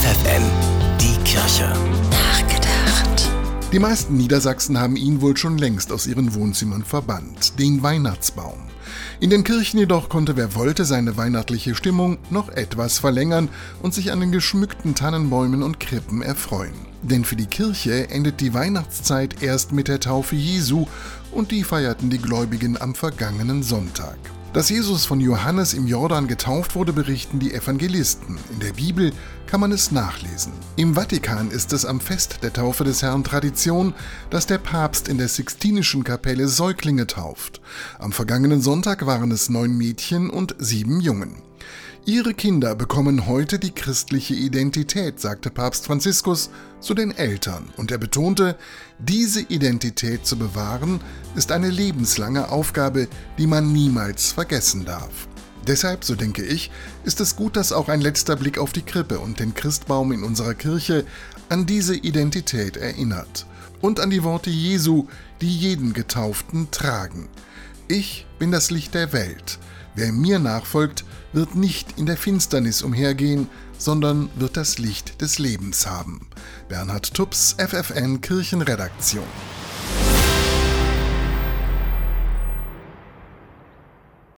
FFN, die Kirche. Nachgedacht. Die meisten Niedersachsen haben ihn wohl schon längst aus ihren Wohnzimmern verbannt, den Weihnachtsbaum. In den Kirchen jedoch konnte wer wollte seine weihnachtliche Stimmung noch etwas verlängern und sich an den geschmückten Tannenbäumen und Krippen erfreuen. Denn für die Kirche endet die Weihnachtszeit erst mit der Taufe Jesu und die feierten die Gläubigen am vergangenen Sonntag. Dass Jesus von Johannes im Jordan getauft wurde, berichten die Evangelisten. In der Bibel kann man es nachlesen. Im Vatikan ist es am Fest der Taufe des Herrn Tradition, dass der Papst in der Sixtinischen Kapelle Säuglinge tauft. Am vergangenen Sonntag waren es neun Mädchen und sieben Jungen. Ihre Kinder bekommen heute die christliche Identität, sagte Papst Franziskus zu den Eltern, und er betonte, diese Identität zu bewahren, ist eine lebenslange Aufgabe, die man niemals vergessen darf. Deshalb, so denke ich, ist es gut, dass auch ein letzter Blick auf die Krippe und den Christbaum in unserer Kirche an diese Identität erinnert und an die Worte Jesu, die jeden Getauften tragen. Ich bin das Licht der Welt. Wer mir nachfolgt, wird nicht in der Finsternis umhergehen, sondern wird das Licht des Lebens haben. Bernhard Tups, FFN Kirchenredaktion.